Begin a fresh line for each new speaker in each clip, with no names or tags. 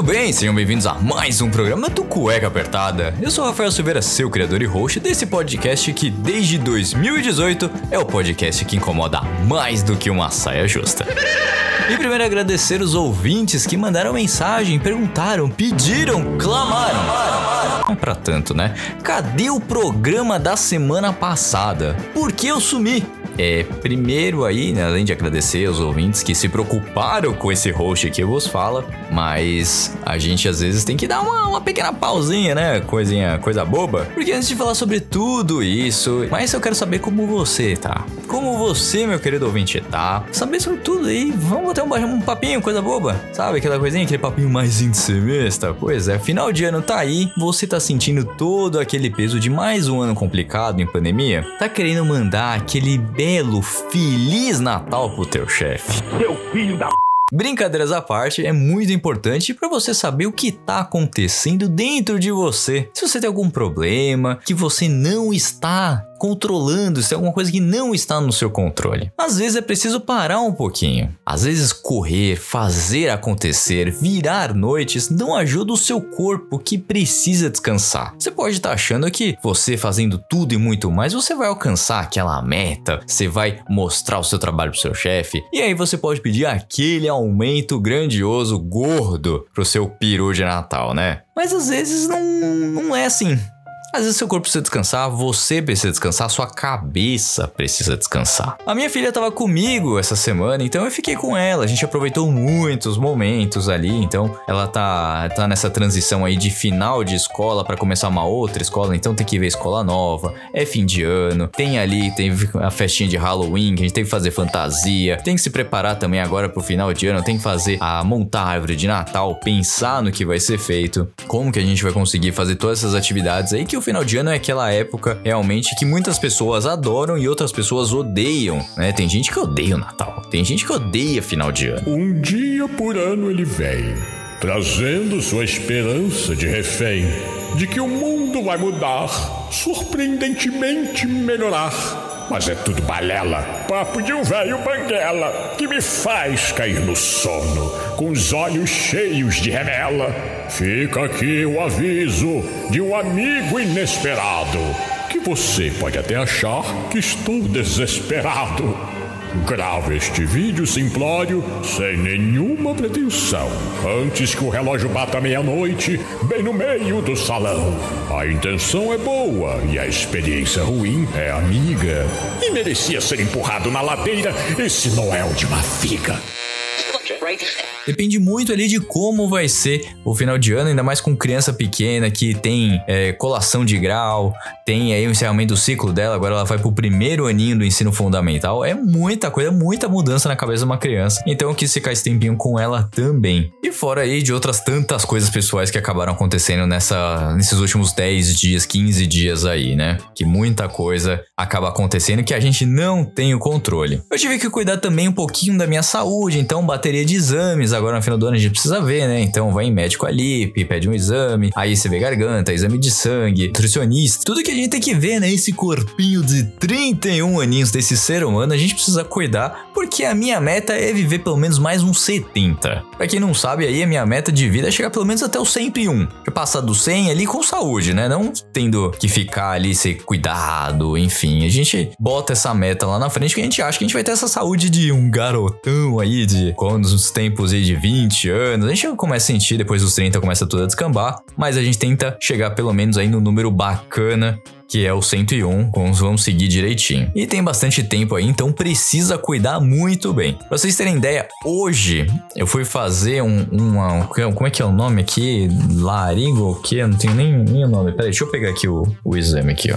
Muito bem, sejam bem-vindos a mais um programa do Cueca Apertada. Eu sou o Rafael Silveira, seu criador e host desse podcast que desde 2018 é o podcast que incomoda mais do que uma saia justa. E primeiro agradecer os ouvintes que mandaram mensagem, perguntaram, pediram, clamaram. Não é pra tanto, né? Cadê o programa da semana passada? Por que eu sumi? É, primeiro aí, né, além de agradecer aos ouvintes que se preocuparam com esse host que vos fala, mas a gente às vezes tem que dar uma, uma pequena pausinha, né? Coisinha, coisa boba. Porque antes de falar sobre tudo isso, mas eu quero saber como você tá. Como você, meu querido ouvinte, tá? Saber sobre tudo aí, vamos bater um, um papinho, coisa boba. Sabe aquela coisinha, aquele papinho mais intimista? Pois é, final de ano tá aí, você tá sentindo todo aquele peso de mais um ano complicado em pandemia? Tá querendo mandar aquele Feliz Natal pro teu chefe.
Seu filho da
Brincadeiras à parte, é muito importante para você saber o que está acontecendo dentro de você. Se você tem algum problema que você não está controlando, se tem alguma coisa que não está no seu controle. Às vezes é preciso parar um pouquinho. Às vezes correr, fazer acontecer, virar noites não ajuda o seu corpo que precisa descansar. Você pode estar achando que você fazendo tudo e muito mais, você vai alcançar aquela meta, você vai mostrar o seu trabalho pro seu chefe, e aí você pode pedir aquele aumento grandioso, gordo, pro seu peru de Natal, né? Mas às vezes não, não é assim. Às vezes seu corpo precisa descansar, você precisa descansar, sua cabeça precisa descansar. A minha filha estava comigo essa semana, então eu fiquei com ela. A gente aproveitou muitos momentos ali, então ela tá, tá nessa transição aí de final de escola para começar uma outra escola, então tem que ver escola nova, é fim de ano, tem ali, tem a festinha de Halloween, que a gente tem que fazer fantasia, tem que se preparar também agora pro final de ano, tem que fazer a montar a árvore de Natal, pensar no que vai ser feito, como que a gente vai conseguir fazer todas essas atividades aí que o final de ano é aquela época realmente que muitas pessoas adoram e outras pessoas odeiam, né? Tem gente que odeia o Natal, tem gente que odeia final de ano.
Um dia por ano ele vem, trazendo sua esperança de refém, de que o mundo vai mudar, surpreendentemente melhorar. Mas é tudo balela, papo de um velho banguela que me faz cair no sono, com os olhos cheios de remela. Fica aqui o aviso de um amigo inesperado, que você pode até achar que estou desesperado. Grave este vídeo simplório sem nenhuma pretensão. Antes que o relógio bata meia-noite, bem no meio do salão. A intenção é boa e a experiência ruim é amiga. E merecia ser empurrado na ladeira esse Noel de uma figa.
Depende muito ali de como vai ser o final de ano, ainda mais com criança pequena que tem é, colação de grau, tem aí o encerramento do ciclo dela, agora ela vai pro primeiro aninho do ensino fundamental. É muita coisa, muita mudança na cabeça de uma criança. Então eu quis ficar esse tempinho com ela também. E fora aí de outras tantas coisas pessoais que acabaram acontecendo nessa, nesses últimos 10 dias, 15 dias aí, né? Que muita coisa acaba acontecendo que a gente não tem o controle. Eu tive que cuidar também um pouquinho da minha saúde, então bateria de exames agora no final do ano a gente precisa ver, né? Então vai em médico ali, pede um exame, aí você vê garganta, exame de sangue, nutricionista, tudo que a gente tem que ver, né? Esse corpinho de 31 aninhos desse ser humano, a gente precisa cuidar, porque a minha meta é viver pelo menos mais uns 70. Pra quem não sabe, aí a minha meta de vida é chegar pelo menos até o 101. Eu passar do 100 ali com saúde, né? Não tendo que ficar ali, ser cuidado, enfim. A gente bota essa meta lá na frente que a gente acha que a gente vai ter essa saúde de um garotão aí, de quando os tempos de 20 anos. A gente começa a sentir, depois dos 30 começa tudo a descambar, mas a gente tenta chegar pelo menos aí no número bacana que é o 101, vamos seguir direitinho. E tem bastante tempo aí, então precisa cuidar muito bem. Pra vocês terem ideia, hoje eu fui fazer um, uma, como é que é o nome aqui? Laringo o quê? Eu não tenho nem, nem o nome. Peraí, deixa eu pegar aqui o, o exame aqui, ó.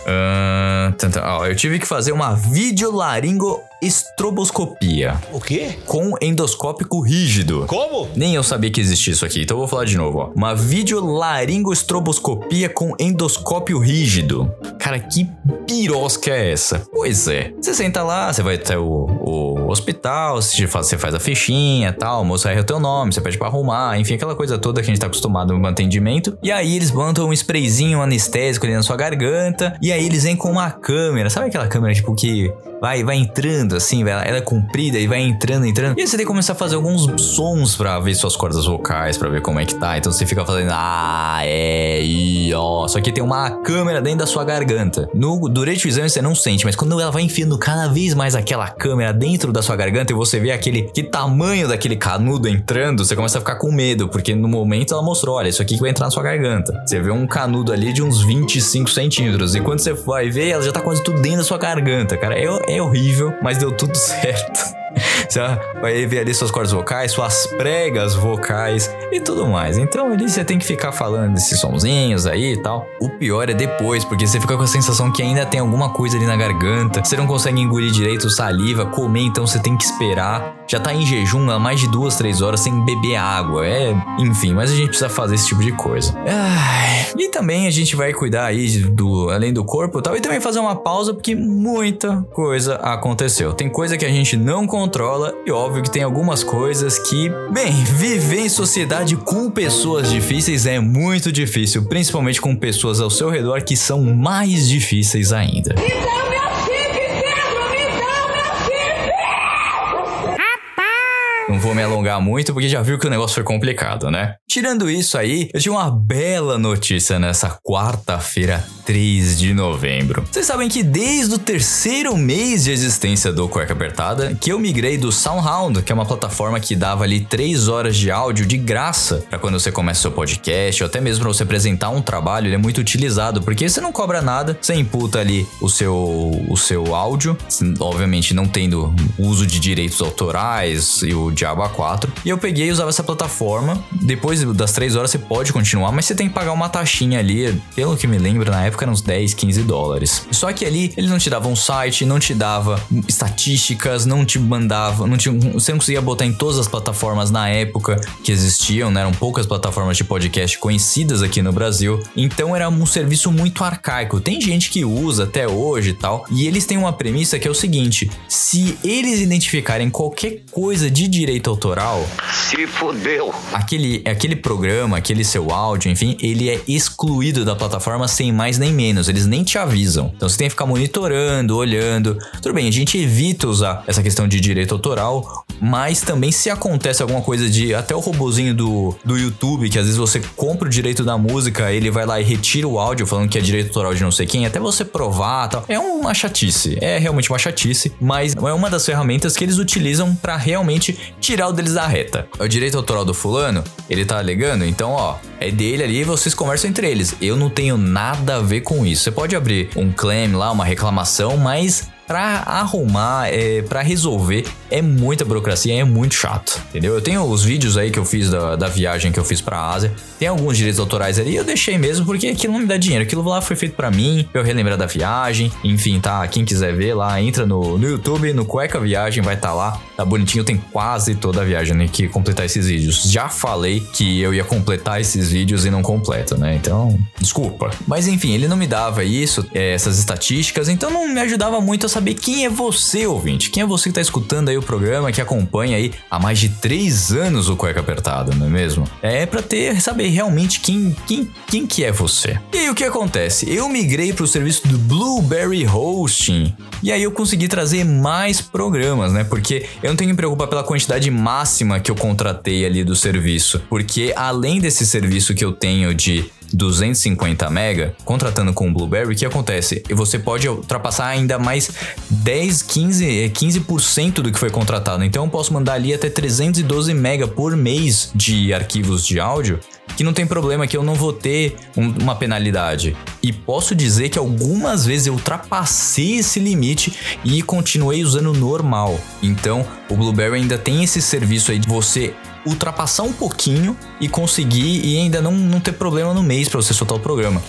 Uh, tanta, ó, eu tive que fazer uma videolaringo estroboscopia.
O quê?
Com endoscópico rígido.
Como?
Nem eu sabia que existia isso aqui, então eu vou falar de novo, ó. Uma videolaringoestroboscopia com endoscópio rígido. Cara, que pirosca é essa? Pois é. Você senta lá, você vai ter o, o hospital, você faz a fichinha tal, o moço erra o teu nome, você pede pra arrumar, enfim, aquela coisa toda que a gente tá acostumado no atendimento. E aí eles mandam um sprayzinho anestésico ali na sua garganta, e aí eles vêm com uma câmera, sabe aquela câmera tipo que vai, vai entrando assim, ela é comprida e vai entrando, entrando. E aí você tem que começar a fazer alguns sons para ver suas cordas vocais, para ver como é que tá. Então você fica fazendo ah, é, e ó. Só que tem uma câmera dentro da sua garganta. No, durante o exame você não sente, mas quando ela vai enfiando cada vez mais aquela câmera dentro da sua garganta e você vê aquele que tamanho daquele canudo entrando, você começa a ficar com medo, porque no momento ela mostrou, olha, isso aqui que vai entrar na sua garganta. Você vê um canudo ali de uns 25 centímetros e quando você vai ver, ela já tá quase tudo dentro da sua garganta, cara. É, é horrível, mas deu tudo certo. Você vai ver ali suas cordas vocais, suas pregas vocais e tudo mais. Então ali você tem que ficar falando desses sonzinhos aí e tal. O pior é depois, porque você fica com a sensação que ainda tem alguma coisa ali na garganta. Você não consegue engolir direito saliva, comer, então você tem que esperar. Já tá em jejum há mais de duas, três horas sem beber água. É, enfim, mas a gente precisa fazer esse tipo de coisa. Ai, e também a gente vai cuidar aí do além do corpo e tal, e também fazer uma pausa porque muita coisa aconteceu. Tem coisa que a gente não controla e óbvio que tem algumas coisas que, bem, viver em sociedade com pessoas difíceis é muito difícil, principalmente com pessoas ao seu redor que são mais difíceis ainda. Então... Não vou me alongar muito porque já viu que o negócio foi complicado, né? Tirando isso aí, eu tinha uma bela notícia nessa quarta-feira, 3 de novembro. Vocês sabem que desde o terceiro mês de existência do Cueca Apertada, que eu migrei do SoundHound, que é uma plataforma que dava ali 3 horas de áudio de graça para quando você começa seu podcast, ou até mesmo para você apresentar um trabalho, ele é muito utilizado, porque você não cobra nada, você imputa ali o seu, o seu áudio, obviamente não tendo uso de direitos autorais e o Diabo A4. E eu peguei e usava essa plataforma. Depois das 3 horas você pode continuar, mas você tem que pagar uma taxinha ali. Pelo que me lembro, na época eram uns 10, 15 dólares. Só que ali ele não te dava um site, não te dava estatísticas, não te mandava. Não te, você não conseguia botar em todas as plataformas na época que existiam, né? Eram poucas plataformas de podcast conhecidas aqui no Brasil. Então era um serviço muito arcaico. Tem gente que usa até hoje e tal. E eles têm uma premissa que é o seguinte: se eles identificarem qualquer coisa de direito direito autoral.
Se fodeu.
Aquele, aquele programa, aquele seu áudio, enfim, ele é excluído da plataforma sem mais nem menos. Eles nem te avisam. Então você tem que ficar monitorando, olhando. Tudo bem, a gente evita usar essa questão de direito autoral, mas também se acontece alguma coisa de até o robozinho do, do YouTube, que às vezes você compra o direito da música, ele vai lá e retira o áudio falando que é direito autoral de não sei quem, até você provar, tal. É uma chatice. É realmente uma chatice, mas é uma das ferramentas que eles utilizam para realmente tirar o deles da reta. É o direito autoral do fulano, ele tá alegando, então ó, é dele ali e vocês conversam entre eles. Eu não tenho nada a ver com isso. Você pode abrir um claim lá, uma reclamação, mas para arrumar, é, para resolver, é muita burocracia, é muito chato, entendeu? Eu tenho os vídeos aí que eu fiz da, da viagem que eu fiz pra Ásia, tem alguns direitos autorais ali, eu deixei mesmo porque aquilo não me dá dinheiro, aquilo lá foi feito para mim, eu relembrar da viagem, enfim, tá? Quem quiser ver lá, entra no, no YouTube, no Cueca Viagem, vai estar tá lá, tá bonitinho, tem quase toda a viagem né, que completar esses vídeos. Já falei que eu ia completar esses vídeos e não completo, né? Então, desculpa. Mas enfim, ele não me dava isso, é, essas estatísticas, então não me ajudava muito a saber saber quem é você, ouvinte. Quem é você que está escutando aí o programa, que acompanha aí há mais de três anos o Cueca Apertada, não é mesmo? É para ter, saber realmente quem, quem, quem que é você. E aí o que acontece? Eu migrei para o serviço do Blueberry Hosting e aí eu consegui trazer mais programas, né? Porque eu não tenho que me preocupar pela quantidade máxima que eu contratei ali do serviço, porque além desse serviço que eu tenho de 250 mega, contratando com o Blueberry, o que acontece? Você pode ultrapassar ainda mais 10, 15, 15% do que foi contratado. Então eu posso mandar ali até 312 mega por mês de arquivos de áudio que não tem problema, que eu não vou ter um, uma penalidade. E posso dizer que algumas vezes eu ultrapassei esse limite e continuei usando normal. Então, o Blueberry ainda tem esse serviço aí de você ultrapassar um pouquinho e conseguir e ainda não, não ter problema no mês para você soltar o programa.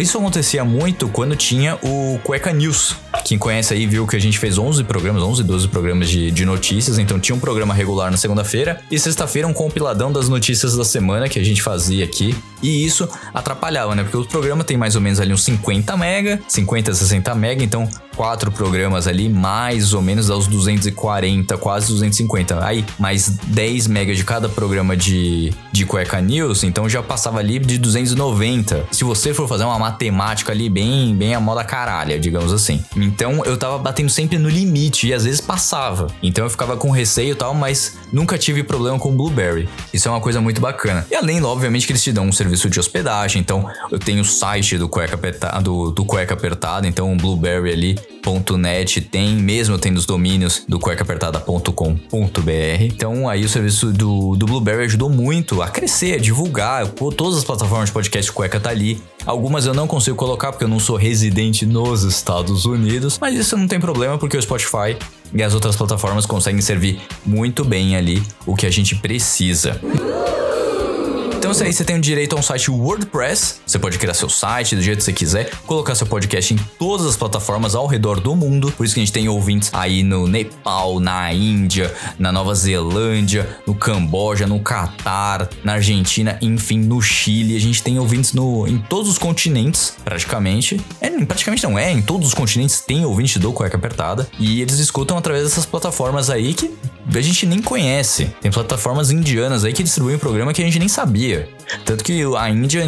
Isso acontecia muito quando tinha o Cueca News. Quem conhece aí viu que a gente fez 11 programas, 11, 12 programas de, de notícias. Então tinha um programa regular na segunda-feira e sexta-feira um compiladão das notícias da semana que a gente fazia aqui E isso atrapalhava, né? Porque o programa tem mais ou menos ali uns 50 mega, 50, 60 mega, então quatro programas ali, mais ou menos aos 240, quase 250. Aí, mais 10 megas de cada programa de, de Cueca News, então já passava ali de 290. Se você for fazer uma matemática ali bem, bem a moda caralha, digamos assim. Então eu tava batendo sempre no limite e às vezes passava. Então eu ficava com receio e tal, mas nunca tive problema com Blueberry. Isso é uma coisa muito bacana. E além, obviamente, que eles te dão um serviço de hospedagem. Então eu tenho o site do Cueca do, do Cueca Apertado, então o Blueberry ali .net tem, mesmo tendo os domínios do cuecaapertada.com.br. Então aí o serviço do, do Blueberry ajudou muito a crescer, a divulgar. Todas as plataformas de podcast Cueca tá ali. Algumas eu não consigo colocar porque eu não sou residente nos Estados Unidos, mas isso não tem problema porque o Spotify e as outras plataformas conseguem servir muito bem ali o que a gente precisa. Então, isso aí você tem o direito a um site WordPress. Você pode criar seu site do jeito que você quiser, colocar seu podcast em todas as plataformas ao redor do mundo. Por isso que a gente tem ouvintes aí no Nepal, na Índia, na Nova Zelândia, no Camboja, no Catar, na Argentina, enfim, no Chile. A gente tem ouvintes no, em todos os continentes, praticamente. É, praticamente não é, em todos os continentes tem ouvinte do Cueca Apertada. E eles escutam através dessas plataformas aí que a gente nem conhece. Tem plataformas indianas aí que distribuem programa que a gente nem sabia. Tanto que a Índia,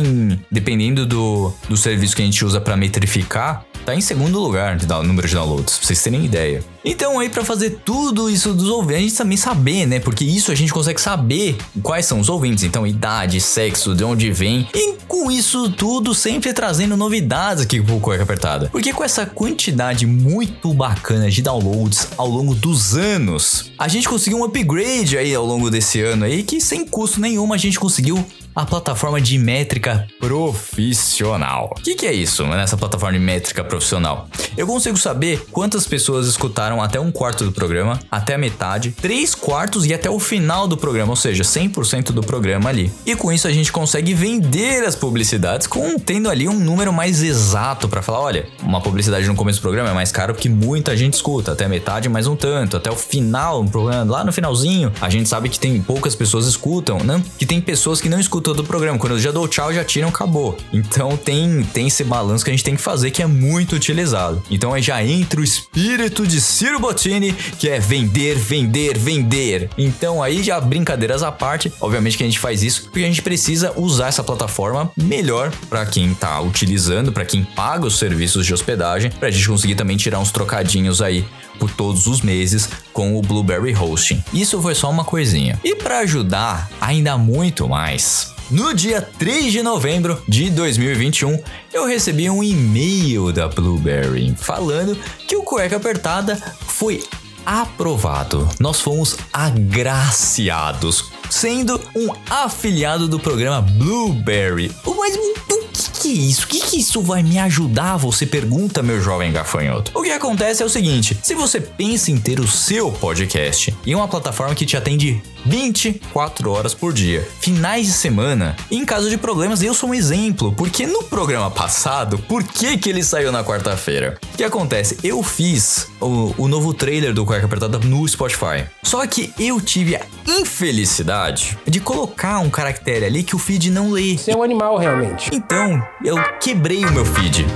dependendo do, do serviço que a gente usa para metrificar, tá em segundo lugar de número de downloads, pra vocês terem ideia. Então aí para fazer tudo isso dos ouvintes, a gente também saber, né? Porque isso a gente consegue saber quais são os ouvintes, então idade, sexo, de onde vem. E com isso tudo sempre trazendo novidades aqui pro Cueca Apertada. Porque com essa quantidade muito bacana de downloads ao longo dos anos, a gente conseguiu um upgrade aí ao longo desse ano aí que sem custo nenhum a gente conseguiu a plataforma de métrica profissional. O que, que, é isso nessa plataforma de métrica profissional? Eu consigo saber quantas pessoas escutaram até um quarto do programa, até a metade, três quartos e até o final do programa, ou seja, 100% do programa ali. E com isso a gente consegue vender as publicidades com tendo ali um número mais exato para falar, olha, uma publicidade no começo do programa é mais caro porque muita gente escuta, até a metade mais um tanto, até o final, um programa lá no finalzinho, a gente sabe que tem poucas pessoas escutam, não, que tem pessoas que não escutam todo o programa. Quando eu já dou tchau, já tiram, acabou. Então tem, tem esse balanço que a gente tem que fazer que é muito utilizado. Então aí já entra o espírito de Ciro Bottini, que é vender, vender, vender. Então aí já brincadeiras à parte, obviamente que a gente faz isso porque a gente precisa usar essa plataforma melhor para quem tá utilizando, para quem paga os serviços de hospedagem, pra gente conseguir também tirar uns trocadinhos aí por todos os meses com o Blueberry Hosting. Isso foi só uma coisinha. E para ajudar ainda muito mais, no dia 3 de novembro de 2021, eu recebi um e-mail da Blueberry falando que o Cueca Apertada foi aprovado. Nós fomos agraciados, sendo um afiliado do programa Blueberry. Mas que isso? O que, que isso vai me ajudar? Você pergunta, meu jovem gafanhoto. O que acontece é o seguinte: se você pensa em ter o seu podcast em uma plataforma que te atende 24 horas por dia, finais de semana, e em caso de problemas, eu sou um exemplo, porque no programa passado, por que, que ele saiu na quarta-feira? O que acontece? Eu fiz o, o novo trailer do Cueca Apertada no Spotify. Só que eu tive a infelicidade de colocar um caractere ali que o feed não lê.
Você é um animal, realmente.
Então, eu quebrei o meu feed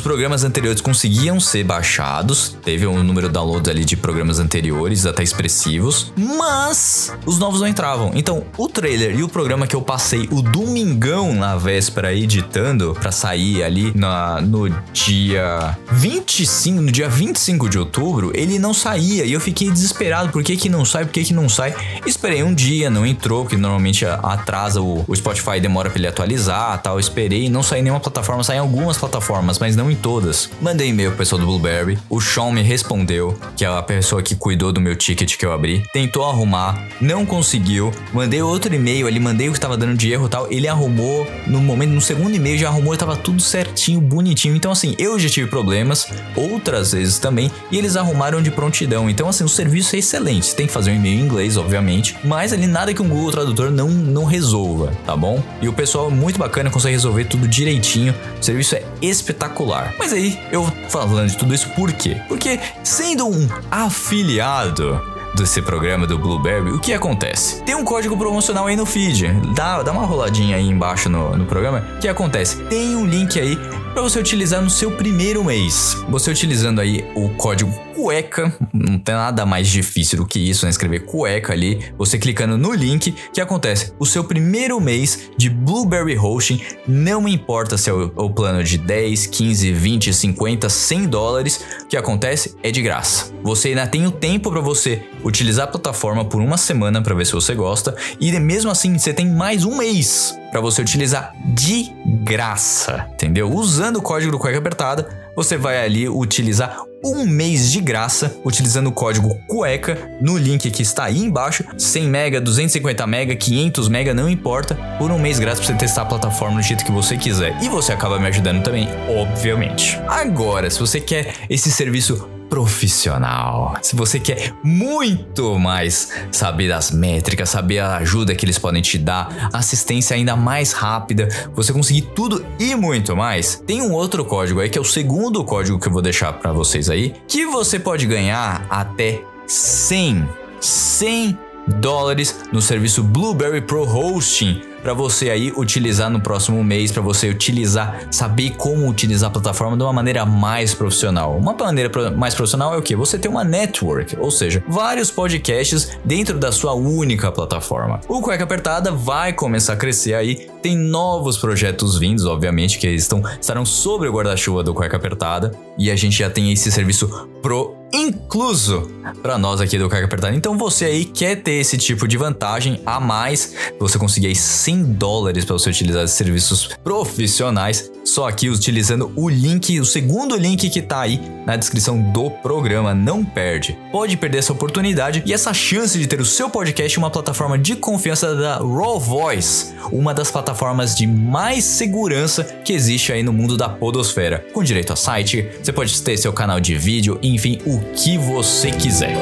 programas anteriores conseguiam ser baixados, teve um número de downloads ali de programas anteriores até expressivos, mas os novos não entravam. Então, o trailer e o programa que eu passei o domingão na véspera editando para sair ali na, no dia 25, no dia 25 de outubro, ele não saía e eu fiquei desesperado. Por que que não sai? Por que que não sai? Esperei um dia, não entrou, porque normalmente atrasa o, o Spotify demora para ele atualizar, tal. esperei, não saiu em nenhuma plataforma, saiu em algumas plataformas, mas não em todas. Mandei e-mail pro pessoal do Blueberry. O Sean me respondeu, que é a pessoa que cuidou do meu ticket que eu abri. Tentou arrumar, não conseguiu. Mandei outro e-mail ali, mandei o que tava dando de erro e tal. Ele arrumou no momento, no segundo e-mail já arrumou tava tudo certinho, bonitinho. Então, assim, eu já tive problemas, outras vezes também, e eles arrumaram de prontidão. Então, assim, o serviço é excelente. Você tem que fazer um e-mail em inglês, obviamente, mas ali nada que um Google Tradutor não, não resolva, tá bom? E o pessoal é muito bacana, consegue resolver tudo direitinho. O serviço é espetacular. Mas aí, eu falando de tudo isso por quê? Porque sendo um afiliado desse programa do Blueberry, o que acontece? Tem um código promocional aí no feed. Dá, dá uma roladinha aí embaixo no, no programa. O que acontece? Tem um link aí para você utilizar no seu primeiro mês. Você utilizando aí o código cueca, não tem nada mais difícil do que isso, né? Escrever cueca ali, você clicando no link, que acontece? O seu primeiro mês de Blueberry Hosting, não importa se é o, plano de 10, 15, 20, 50, 100 dólares, o que acontece é de graça. Você ainda tem o tempo para você utilizar a plataforma por uma semana para ver se você gosta, e mesmo assim você tem mais um mês para você utilizar de graça, entendeu? Usando o código do Cueca Apertada, você vai ali utilizar um mês de graça utilizando o código cueca no link que está aí embaixo, 100 mega, 250 mega, 500 mega, não importa, por um mês grátis para você testar a plataforma do jeito que você quiser. E você acaba me ajudando também, obviamente. Agora, se você quer esse serviço profissional. Se você quer muito mais saber das métricas, saber a ajuda que eles podem te dar, assistência ainda mais rápida, você conseguir tudo e muito mais, tem um outro código aí que é o segundo código que eu vou deixar para vocês aí, que você pode ganhar até 100 100 dólares no serviço Blueberry Pro Hosting para você aí utilizar no próximo mês, para você utilizar, saber como utilizar a plataforma de uma maneira mais profissional. Uma maneira mais profissional é o que? Você ter uma network, ou seja, vários podcasts dentro da sua única plataforma. O Cueca Apertada vai começar a crescer aí, tem novos projetos vindos, obviamente, que estão, estarão sobre o guarda-chuva do Cueca Apertada, e a gente já tem esse serviço pro incluso para nós aqui do Carga Apertada. Então você aí quer ter esse tipo de vantagem a mais, você conseguir aí 100 dólares para você utilizar serviços profissionais, só aqui utilizando o link, o segundo link que tá aí na descrição do programa, não perde. Pode perder essa oportunidade e essa chance de ter o seu podcast em uma plataforma de confiança da Raw Voice, uma das plataformas de mais segurança que existe aí no mundo da podosfera, com direito a site, você pode ter seu canal de vídeo, enfim, o que você quiser.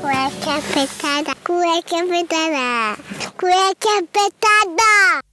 Cueca apertada, cueca apertada, cueca apertada.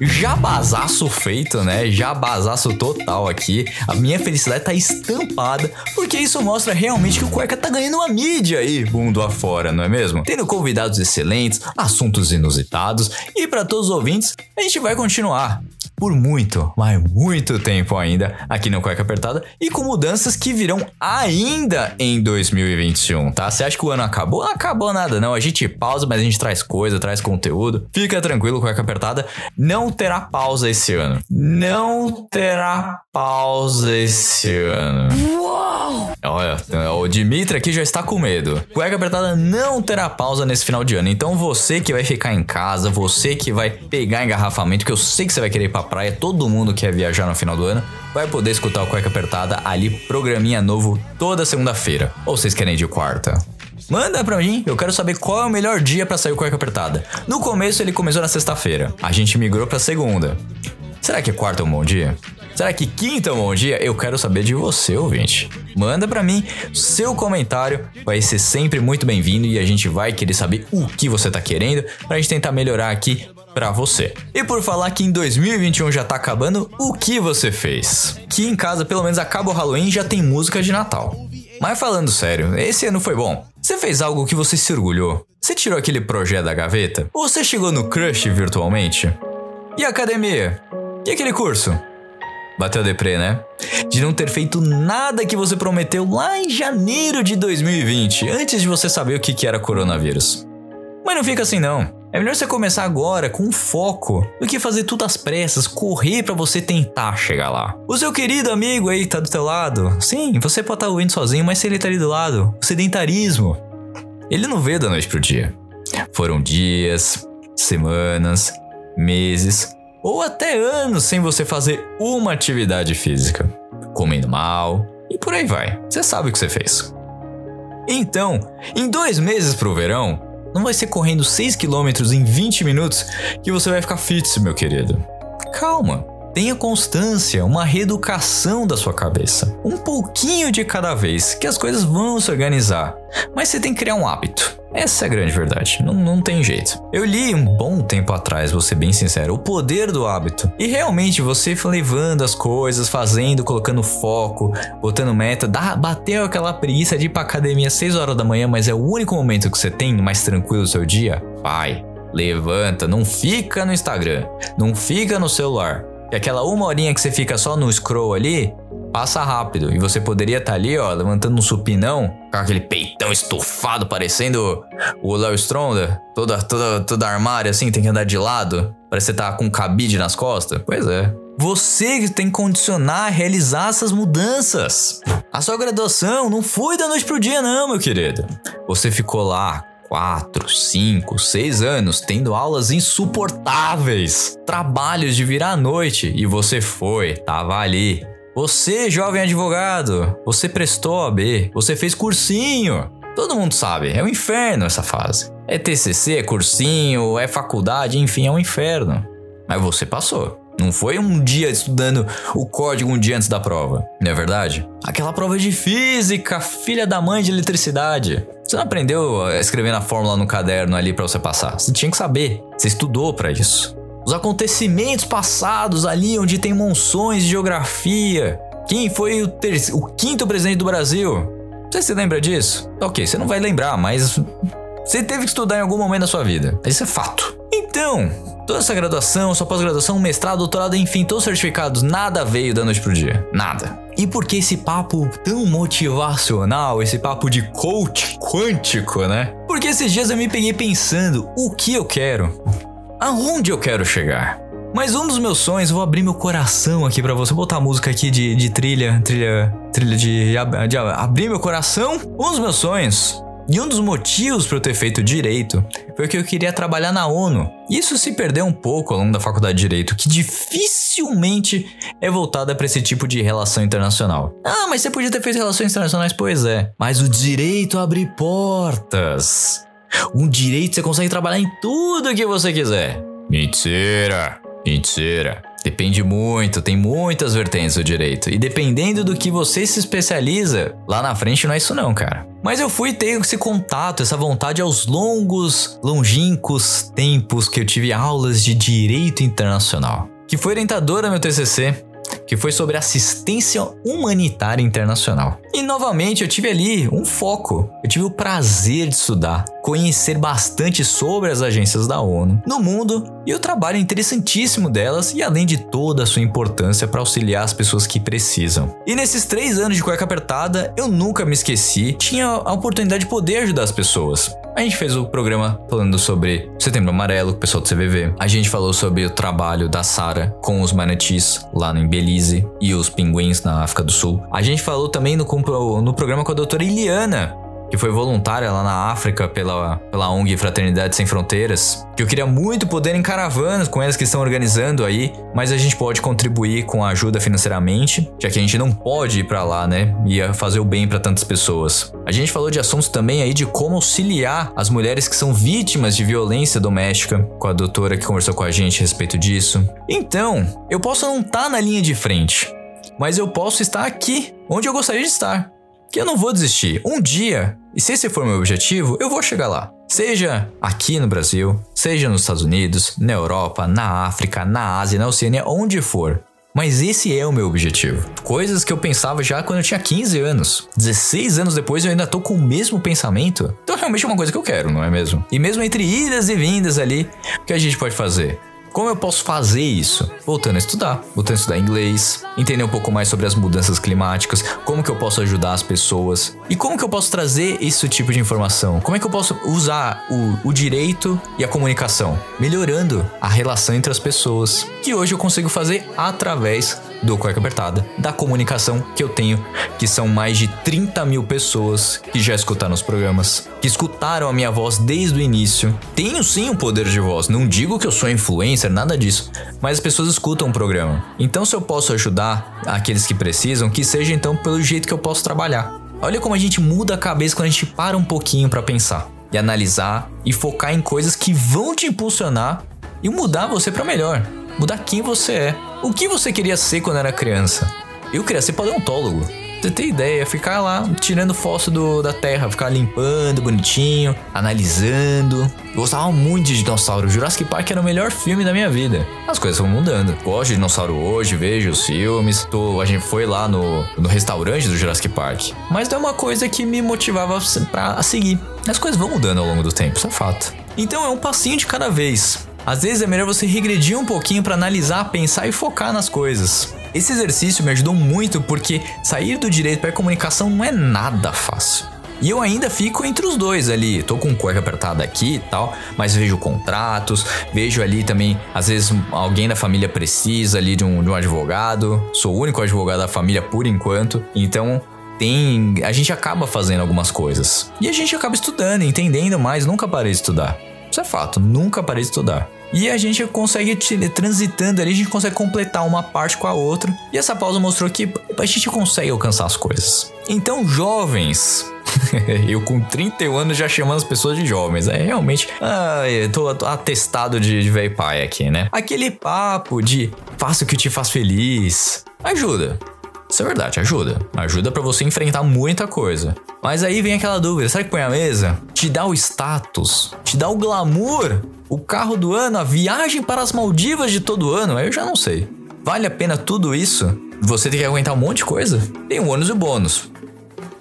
Jabazaço feito, né? Jabazaço total aqui. A minha felicidade tá estampada, porque isso mostra realmente que o Cueca tá ganhando uma mídia aí, mundo afora, não é mesmo? Tendo convidados excelentes, assuntos inusitados, e para todos os ouvintes, a gente vai continuar por muito, mas muito tempo ainda aqui no Cueca Apertada e com mudanças que virão ainda em 2021, tá? Você acha que o ano acabou? Não acabou nada, não. A gente pausa, mas a gente traz coisa, traz conteúdo. Fica tranquilo, Cueca Apertada. Não terá pausa esse ano. Não terá pausa esse ano. Uau! Olha, o Dimitri aqui já está com medo. Cueca Apertada não terá pausa nesse final de ano. Então você que vai ficar em casa, você que vai pegar engarrafamento, que eu sei que você vai querer ir pra praia, todo mundo quer viajar no final do ano, vai poder escutar o Cueca Apertada ali, programinha novo toda segunda-feira. Ou vocês querem de quarta? Manda pra mim, eu quero saber qual é o melhor dia para sair o Cueca Apertada. No começo ele começou na sexta-feira, a gente migrou pra segunda. Será que quarta é um bom dia? Será que quinta é um bom dia? Eu quero saber de você, ouvinte. Manda para mim seu comentário, vai ser sempre muito bem-vindo e a gente vai querer saber o que você tá querendo pra gente tentar melhorar aqui para você. E por falar que em 2021 já tá acabando, o que você fez? Que em casa pelo menos acaba o Halloween já tem música de Natal. Mas falando sério, esse ano foi bom. Você fez algo que você se orgulhou? Você tirou aquele projeto da gaveta? Ou você chegou no crush virtualmente? E a academia? E aquele curso? Bateu deprê, né? De não ter feito nada que você prometeu lá em janeiro de 2020, antes de você saber o que era coronavírus. Mas não fica assim não. É melhor você começar agora com foco do que fazer tudo às pressas, correr para você tentar chegar lá. O seu querido amigo aí tá do teu lado. Sim, você pode estar tá sozinho, mas se ele tá ali do lado, o sedentarismo. Ele não veio da noite pro dia. Foram dias, semanas, meses, ou até anos sem você fazer uma atividade física, comendo mal e por aí vai. Você sabe o que você fez. Então, em dois meses pro verão, não vai ser correndo 6 km em 20 minutos que você vai ficar fit, meu querido. Calma. Tenha constância, uma reeducação da sua cabeça. Um pouquinho de cada vez, que as coisas vão se organizar. Mas você tem que criar um hábito. Essa é a grande verdade. Não, não tem jeito. Eu li um bom tempo atrás, vou ser bem sincero, o poder do hábito. E realmente você levando as coisas, fazendo, colocando foco, botando meta, dá, bateu aquela preguiça de ir pra academia às 6 horas da manhã, mas é o único momento que você tem mais tranquilo o seu dia? Vai, levanta, não fica no Instagram, não fica no celular. E aquela uma horinha que você fica só no scroll ali, passa rápido. E você poderia estar tá ali, ó, levantando um supinão, com aquele peitão estufado, parecendo o Léo Stronda, toda, toda, toda armário assim, tem que andar de lado. Parece que você tá com um cabide nas costas. Pois é. Você tem que condicionar a realizar essas mudanças. A sua graduação não foi da noite pro dia, não, meu querido. Você ficou lá 4, 5, 6 anos tendo aulas insuportáveis, trabalhos de virar à noite e você foi, tava ali. Você, jovem advogado, você prestou a B, você fez cursinho. Todo mundo sabe, é um inferno essa fase. É TCC, é cursinho, é faculdade, enfim, é um inferno. Mas você passou. Não foi um dia estudando o código um dia antes da prova, não é verdade? Aquela prova de física, filha da mãe de eletricidade. Você não aprendeu a escrever na fórmula no caderno ali para você passar. Você tinha que saber. Você estudou para isso. Os acontecimentos passados ali onde tem monções de geografia. Quem foi o, o quinto presidente do Brasil? Você se lembra disso? Ok, você não vai lembrar, mas você teve que estudar em algum momento da sua vida. Isso é fato. Então, toda essa graduação, sua pós-graduação, mestrado, doutorado, enfim, todos os certificados, nada veio da noite pro dia. Nada. E por que esse papo tão motivacional, esse papo de coach quântico, né? Porque esses dias eu me peguei pensando o que eu quero, aonde eu quero chegar. Mas um dos meus sonhos, vou abrir meu coração aqui para você, botar a música aqui de, de trilha, trilha, trilha de, de, de abrir meu coração. Um dos meus sonhos e um dos motivos para eu ter feito direito foi que eu queria trabalhar na ONU. Isso se perdeu um pouco ao longo da faculdade de direito, que dificilmente é voltada para esse tipo de relação internacional. Ah, mas você podia ter feito relações internacionais, pois é. Mas o direito abre portas. Um direito você consegue trabalhar em tudo que você quiser. Mentira, mentira. Depende muito, tem muitas vertentes do direito. E dependendo do que você se especializa, lá na frente não é isso não, cara. Mas eu fui ter esse contato, essa vontade aos longos, longínquos tempos que eu tive aulas de direito internacional. Que foi orientadora meu TCC, que foi sobre assistência humanitária internacional. E novamente eu tive ali um foco. Eu tive o prazer de estudar, conhecer bastante sobre as agências da ONU no mundo e o trabalho interessantíssimo delas e além de toda a sua importância para auxiliar as pessoas que precisam. E nesses três anos de cueca apertada, eu nunca me esqueci, tinha a oportunidade de poder ajudar as pessoas. A gente fez o programa falando sobre Setembro Amarelo, com o pessoal do CVV. A gente falou sobre o trabalho da Sara com os manatis lá no Belize e os pinguins na África do Sul. A gente falou também no, no programa com a doutora Iliana, que foi voluntária lá na África pela, pela ONG Fraternidade Sem Fronteiras, que eu queria muito poder em caravanas com elas que estão organizando aí, mas a gente pode contribuir com a ajuda financeiramente, já que a gente não pode ir para lá, né, e fazer o bem para tantas pessoas. A gente falou de assuntos também aí de como auxiliar as mulheres que são vítimas de violência doméstica, com a doutora que conversou com a gente a respeito disso. Então, eu posso não estar tá na linha de frente, mas eu posso estar aqui, onde eu gostaria de estar que eu não vou desistir. Um dia, e se esse for meu objetivo, eu vou chegar lá. Seja aqui no Brasil, seja nos Estados Unidos, na Europa, na África, na Ásia, na Oceania, onde for. Mas esse é o meu objetivo. Coisas que eu pensava já quando eu tinha 15 anos. 16 anos depois eu ainda tô com o mesmo pensamento. Então realmente é uma coisa que eu quero, não é mesmo? E mesmo entre idas e vindas ali, o que a gente pode fazer? Como eu posso fazer isso? Voltando a estudar, voltando a estudar inglês, entender um pouco mais sobre as mudanças climáticas, como que eu posso ajudar as pessoas e como que eu posso trazer esse tipo de informação. Como é que eu posso usar o, o direito e a comunicação, melhorando a relação entre as pessoas, que hoje eu consigo fazer através do Cueca Apertada, da comunicação que eu tenho, que são mais de 30 mil pessoas que já escutaram os programas, que escutaram a minha voz desde o início. Tenho sim um poder de voz, não digo que eu sou influencer, nada disso, mas as pessoas escutam o programa. Então, se eu posso ajudar aqueles que precisam, que seja então pelo jeito que eu posso trabalhar. Olha como a gente muda a cabeça quando a gente para um pouquinho para pensar e analisar e focar em coisas que vão te impulsionar e mudar você para melhor, mudar quem você é O que você queria ser quando era criança? Eu queria ser paleontólogo. Você tem ideia, ficar lá tirando fóssil do, da terra, ficar limpando bonitinho, analisando. Gostava muito de dinossauro. Jurassic Park era o melhor filme da minha vida. As coisas vão mudando. Gosto de dinossauro hoje, vejo os filmes. Tô, a gente foi lá no, no restaurante do Jurassic Park. Mas não é uma coisa que me motivava pra seguir. As coisas vão mudando ao longo do tempo, isso é fato. Então é um passinho de cada vez. Às vezes é melhor você regredir um pouquinho para analisar, pensar e focar nas coisas. Esse exercício me ajudou muito porque sair do direito para a comunicação não é nada fácil. E eu ainda fico entre os dois ali. Tô com cueca apertada aqui e tal, mas vejo contratos, vejo ali também, às vezes alguém da família precisa ali de um, de um advogado. Sou o único advogado da família por enquanto, então tem. A gente acaba fazendo algumas coisas. E a gente acaba estudando, entendendo mais. Nunca parei de estudar. Isso é fato, nunca parei de estudar. E a gente consegue, transitando ali, a gente consegue completar uma parte com a outra. E essa pausa mostrou que a gente consegue alcançar as coisas. Então, jovens, eu com 31 anos já chamando as pessoas de jovens. É realmente. Ah, tô, tô atestado de, de velho pai aqui, né? Aquele papo de faça o que te faz feliz. Ajuda. Isso é verdade, ajuda. Ajuda para você enfrentar muita coisa. Mas aí vem aquela dúvida: será que põe a mesa? Te dá o status? Te dá o glamour? O carro do ano? A viagem para as Maldivas de todo ano? Aí eu já não sei. Vale a pena tudo isso? Você tem que aguentar um monte de coisa? Tem o ônus e o bônus.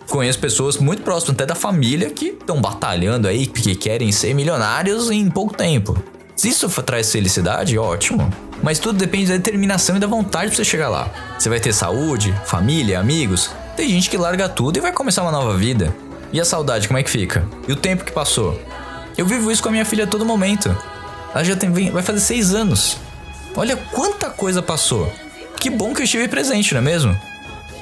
Conheço pessoas muito próximas até da família que estão batalhando aí, que querem ser milionários em pouco tempo. Se isso traz felicidade, ótimo. Mas tudo depende da determinação e da vontade pra você chegar lá. Você vai ter saúde, família, amigos. Tem gente que larga tudo e vai começar uma nova vida. E a saudade, como é que fica? E o tempo que passou? Eu vivo isso com a minha filha a todo momento. Ela já tem, vai fazer seis anos. Olha quanta coisa passou. Que bom que eu estive presente, não é mesmo?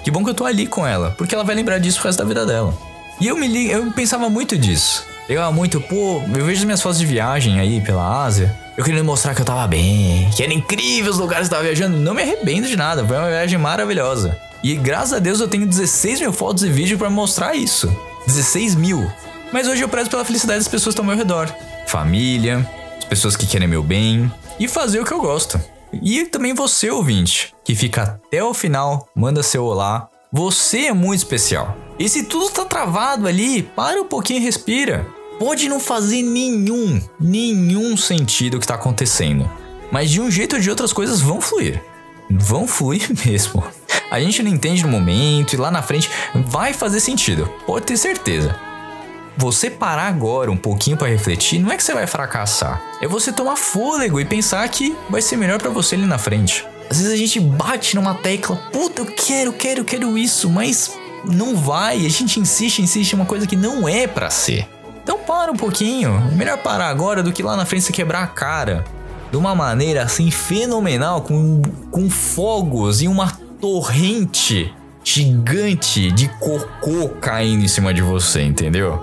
Que bom que eu tô ali com ela, porque ela vai lembrar disso o resto da vida dela. E eu me eu pensava muito disso. Pegava muito, pô, eu vejo as minhas fotos de viagem aí pela Ásia. Eu queria mostrar que eu tava bem, que era incrível os lugares que eu tava viajando. Não me arrependo de nada, foi uma viagem maravilhosa. E graças a Deus eu tenho 16 mil fotos e vídeos para mostrar isso. 16 mil. Mas hoje eu prezo pela felicidade das pessoas que estão ao meu redor. Família, as pessoas que querem meu bem e fazer o que eu gosto. E também você, ouvinte, que fica até o final, manda seu olá. Você é muito especial. E se tudo tá travado ali, para um pouquinho e respira. Pode não fazer nenhum, nenhum sentido o que tá acontecendo. Mas de um jeito ou de outras coisas vão fluir. Vão fluir mesmo. A gente não entende no momento e lá na frente vai fazer sentido. Pode ter certeza. Você parar agora um pouquinho para refletir, não é que você vai fracassar. É você tomar fôlego e pensar que vai ser melhor para você ali na frente. Às vezes a gente bate numa tecla, puta, eu quero, quero, quero isso, mas não vai. A gente insiste, insiste em uma coisa que não é para ser. Então para um pouquinho. É melhor parar agora do que lá na frente você quebrar a cara. De uma maneira assim fenomenal, com, com fogos e uma torrente gigante de cocô caindo em cima de você, entendeu?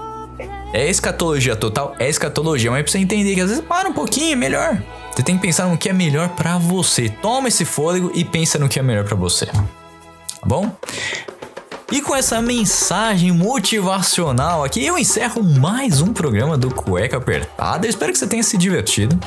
É escatologia total, é escatologia, mas pra você entender que às vezes para um pouquinho, é melhor. Você tem que pensar no que é melhor para você. Toma esse fôlego e pensa no que é melhor para você. Tá bom? E com essa mensagem motivacional aqui, eu encerro mais um programa do Cueca Apertada. Eu espero que você tenha se divertido,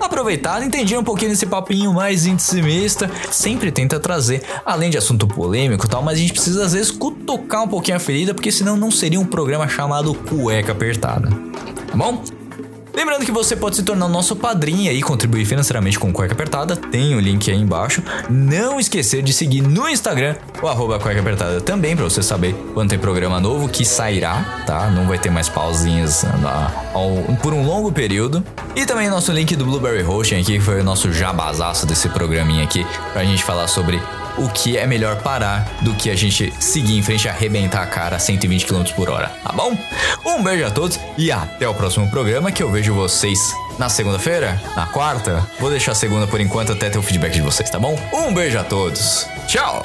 aproveitado, entendido um pouquinho desse papinho mais intimista. Sempre tenta trazer, além de assunto polêmico e tal, mas a gente precisa às vezes cutucar um pouquinho a ferida, porque senão não seria um programa chamado Cueca Apertada. Tá bom? Lembrando que você pode se tornar nosso padrinho e contribuir financeiramente com Cueca Apertada, tem o link aí embaixo. Não esquecer de seguir no Instagram o arroba Cueca Apertada também, para você saber quando tem programa novo que sairá, tá? Não vai ter mais pausinhas na, ao, por um longo período. E também nosso link do Blueberry Hosting aqui, que foi o nosso jabazaço desse programinha aqui, pra gente falar sobre o que é melhor parar do que a gente seguir em frente e arrebentar a cara a 120 km por hora, tá bom? Um beijo a todos e até o próximo programa que eu vejo vocês na segunda-feira, na quarta. Vou deixar a segunda por enquanto até ter o feedback de vocês, tá bom? Um beijo a todos. Tchau!